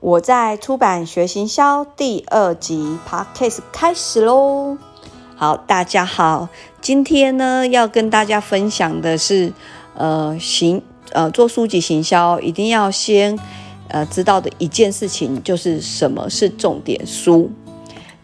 我在出版学行销第二集 podcast 开始喽。好，大家好，今天呢要跟大家分享的是，呃，行，呃，做书籍行销一定要先，呃，知道的一件事情就是什么是重点书。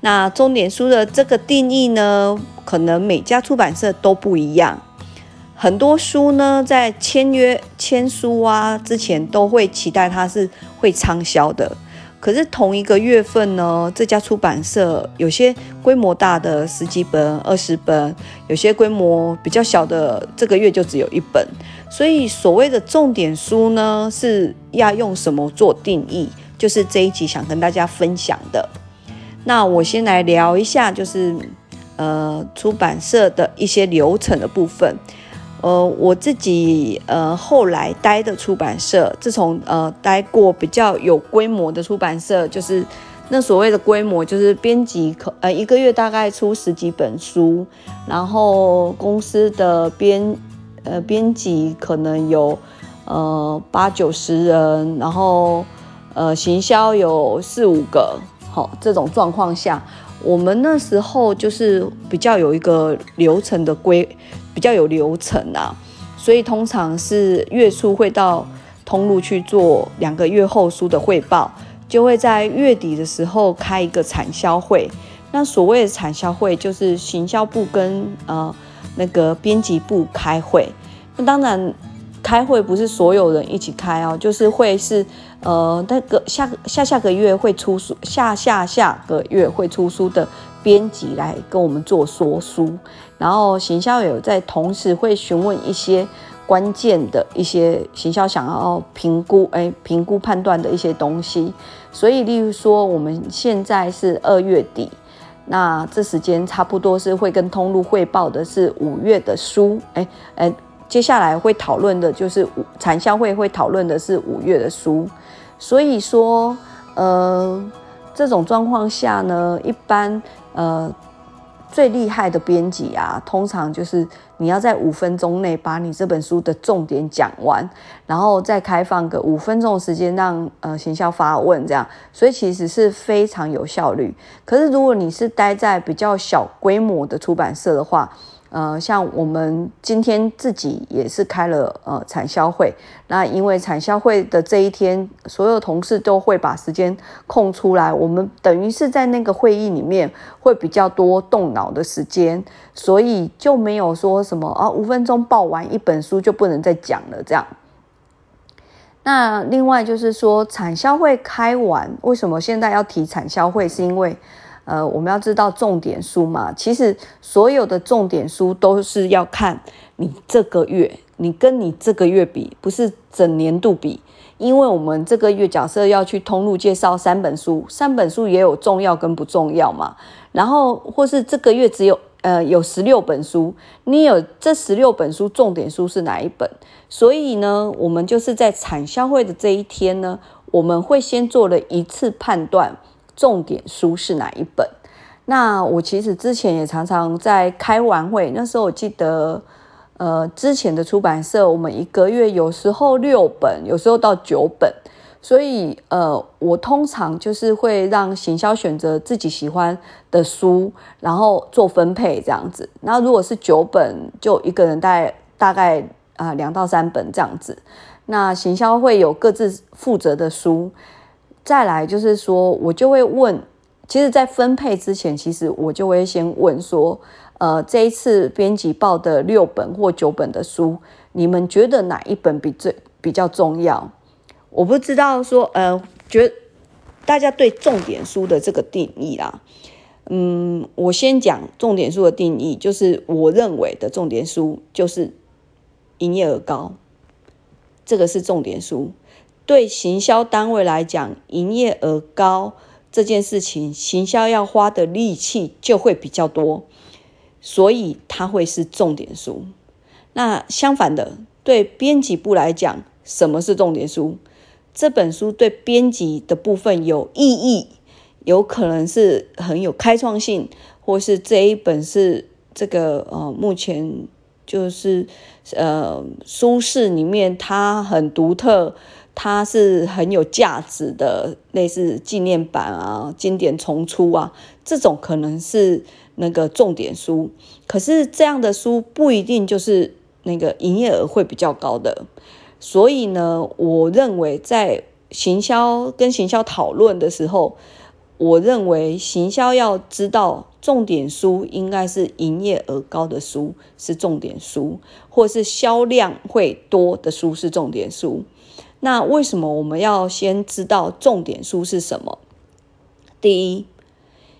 那重点书的这个定义呢，可能每家出版社都不一样。很多书呢，在签约签书啊之前，都会期待它是会畅销的。可是同一个月份呢，这家出版社有些规模大的十几本、二十本，有些规模比较小的，这个月就只有一本。所以所谓的重点书呢，是要用什么做定义？就是这一集想跟大家分享的。那我先来聊一下，就是呃出版社的一些流程的部分。呃，我自己呃后来待的出版社，自从呃待过比较有规模的出版社，就是那所谓的规模，就是编辑可呃一个月大概出十几本书，然后公司的编呃编辑可能有呃八九十人，然后呃行销有四五个，好这种状况下，我们那时候就是比较有一个流程的规。比较有流程啊，所以通常是月初会到通路去做两个月后书的汇报，就会在月底的时候开一个产销会。那所谓的产销会，就是行销部跟呃那个编辑部开会。那当然开会不是所有人一起开哦，就是会是呃那个下下下个月会出书，下下下个月会出书的。编辑来跟我们做说书，然后行销有在同时会询问一些关键的一些行销想要评估，哎，评估判断的一些东西。所以，例如说，我们现在是二月底，那这时间差不多是会跟通路汇报的是五月的书，哎哎，接下来会讨论的就是产销会会讨论的是五月的书。所以说，呃，这种状况下呢，一般。呃，最厉害的编辑啊，通常就是你要在五分钟内把你这本书的重点讲完，然后再开放个五分钟的时间让呃行销发问，这样，所以其实是非常有效率。可是如果你是待在比较小规模的出版社的话，呃，像我们今天自己也是开了呃产销会，那因为产销会的这一天，所有同事都会把时间空出来，我们等于是在那个会议里面会比较多动脑的时间，所以就没有说什么啊五分钟报完一本书就不能再讲了这样。那另外就是说产销会开完，为什么现在要提产销会？是因为呃，我们要知道重点书嘛，其实所有的重点书都是要看你这个月，你跟你这个月比，不是整年度比，因为我们这个月假设要去通路介绍三本书，三本书也有重要跟不重要嘛，然后或是这个月只有呃有十六本书，你有这十六本书重点书是哪一本？所以呢，我们就是在产销会的这一天呢，我们会先做了一次判断。重点书是哪一本？那我其实之前也常常在开完会，那时候我记得，呃，之前的出版社我们一个月有时候六本，有时候到九本，所以呃，我通常就是会让行销选择自己喜欢的书，然后做分配这样子。那如果是九本，就一个人带大概啊两到三本这样子。那行销会有各自负责的书。再来就是说，我就会问，其实，在分配之前，其实我就会先问说，呃，这一次编辑报的六本或九本的书，你们觉得哪一本比最比较重要？我不知道说，呃，觉大家对重点书的这个定义啦，嗯，我先讲重点书的定义，就是我认为的重点书就是营业额高，这个是重点书。对行销单位来讲，营业额高这件事情，行销要花的力气就会比较多，所以它会是重点书。那相反的，对编辑部来讲，什么是重点书？这本书对编辑的部分有意义，有可能是很有开创性，或是这一本是这个呃，目前就是呃，书市里面它很独特。它是很有价值的，类似纪念版啊、经典重出啊，这种可能是那个重点书。可是这样的书不一定就是那个营业额会比较高的。所以呢，我认为在行销跟行销讨论的时候，我认为行销要知道。重点书应该是营业额高的书是重点书，或是销量会多的书是重点书。那为什么我们要先知道重点书是什么？第一，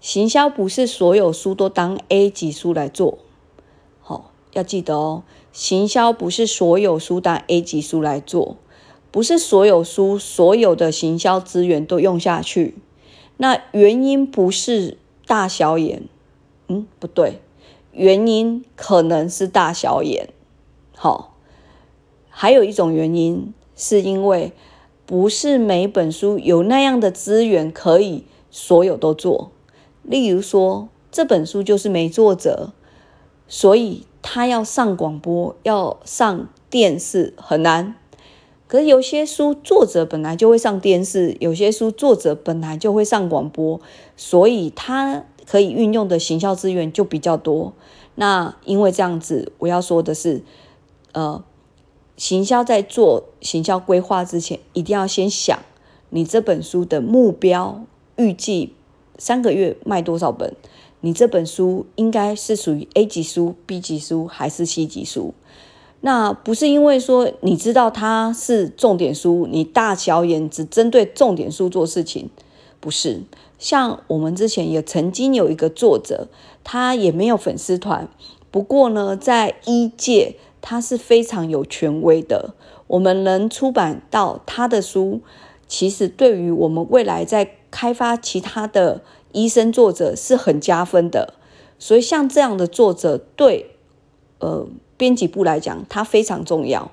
行销不是所有书都当 A 级书来做，好，要记得哦。行销不是所有书当 A 级书来做，不是所有书所有的行销资源都用下去。那原因不是。大小眼，嗯，不对，原因可能是大小眼。好，还有一种原因是因为不是每本书有那样的资源可以所有都做。例如说，这本书就是没作者，所以他要上广播、要上电视很难。可是有些书作者本来就会上电视，有些书作者本来就会上广播，所以他可以运用的行销资源就比较多。那因为这样子，我要说的是，呃，行销在做行销规划之前，一定要先想你这本书的目标，预计三个月卖多少本？你这本书应该是属于 A 级书、B 级书还是 C 级书？那不是因为说你知道它是重点书，你大小眼只针对重点书做事情，不是。像我们之前也曾经有一个作者，他也没有粉丝团，不过呢，在一届他是非常有权威的。我们能出版到他的书，其实对于我们未来在开发其他的医生作者是很加分的。所以像这样的作者，对，呃。编辑部来讲，它非常重要。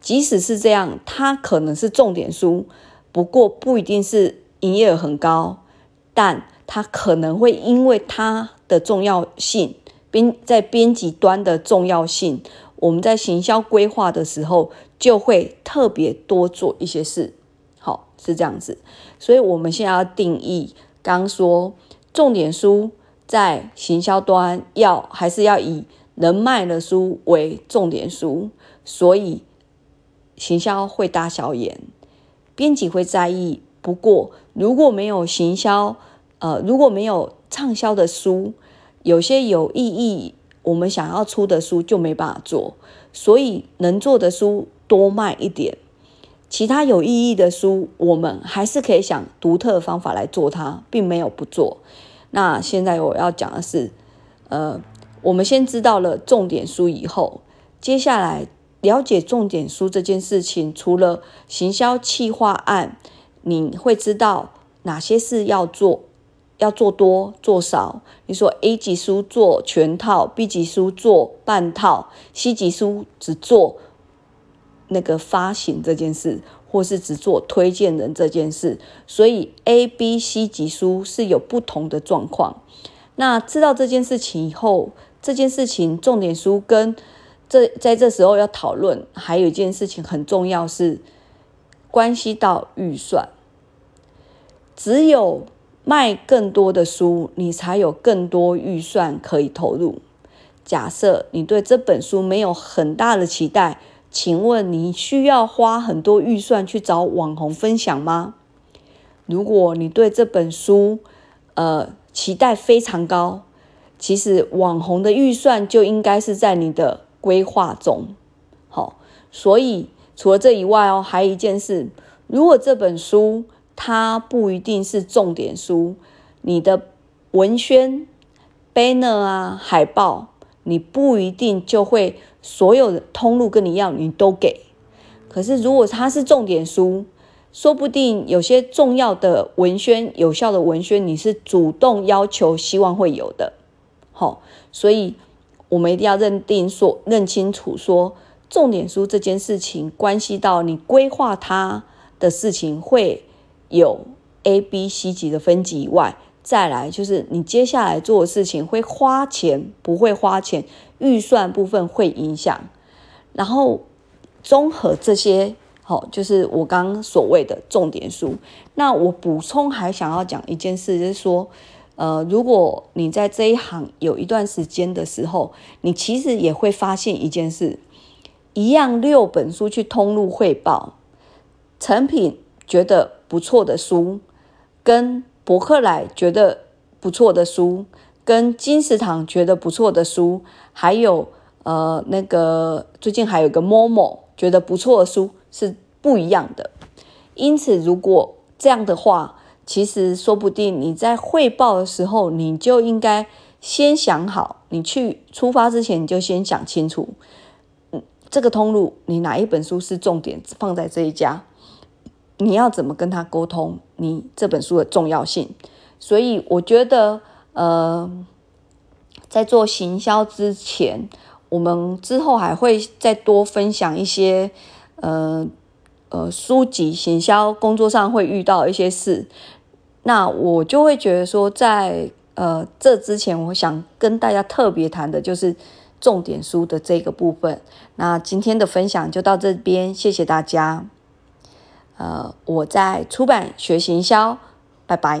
即使是这样，它可能是重点书，不过不一定是营业额很高，但它可能会因为它的重要性，编在编辑端的重要性，我们在行销规划的时候就会特别多做一些事。好，是这样子。所以我们现在要定义，刚说重点书在行销端要还是要以。能卖的书为重点书，所以行销会大小眼，编辑会在意。不过如果没有行销，呃，如果没有畅销的书，有些有意义，我们想要出的书就没办法做。所以能做的书多卖一点，其他有意义的书，我们还是可以想独特方法来做它，并没有不做。那现在我要讲的是，呃。我们先知道了重点书以后，接下来了解重点书这件事情，除了行销企划案，你会知道哪些事要做，要做多做少。你说 A 级书做全套，B 级书做半套，C 级书只做那个发行这件事，或是只做推荐人这件事。所以 A、B、C 级书是有不同的状况。那知道这件事情以后，这件事情重点书跟这在这时候要讨论，还有一件事情很重要，是关系到预算。只有卖更多的书，你才有更多预算可以投入。假设你对这本书没有很大的期待，请问你需要花很多预算去找网红分享吗？如果你对这本书，呃，期待非常高。其实网红的预算就应该是在你的规划中，好，所以除了这以外哦，还有一件事，如果这本书它不一定是重点书，你的文宣、banner 啊、海报，你不一定就会所有的通路跟你要，你都给。可是如果它是重点书，说不定有些重要的文宣、有效的文宣，你是主动要求，希望会有的。好，所以我们一定要认定说，认清楚说，重点书这件事情关系到你规划它的事情会有 A、B、C 级的分级以外，再来就是你接下来做的事情会花钱不会花钱，预算部分会影响，然后综合这些好，就是我刚刚所谓的重点书。那我补充还想要讲一件事，就是说，呃，如果你在这一行有一段时间的时候，你其实也会发现一件事，一样六本书去通路汇报，成品觉得不错的书，跟博客来觉得不错的书，跟金石堂觉得不错的书，还有呃那个最近还有个 Momo 觉得不错的书。是不一样的，因此如果这样的话，其实说不定你在汇报的时候，你就应该先想好，你去出发之前你就先想清楚，嗯，这个通路你哪一本书是重点放在这一家，你要怎么跟他沟通你这本书的重要性。所以我觉得，呃，在做行销之前，我们之后还会再多分享一些。呃呃，书籍行销工作上会遇到一些事，那我就会觉得说，在呃这之前，我想跟大家特别谈的就是重点书的这个部分。那今天的分享就到这边，谢谢大家。呃，我在出版学行销，拜拜。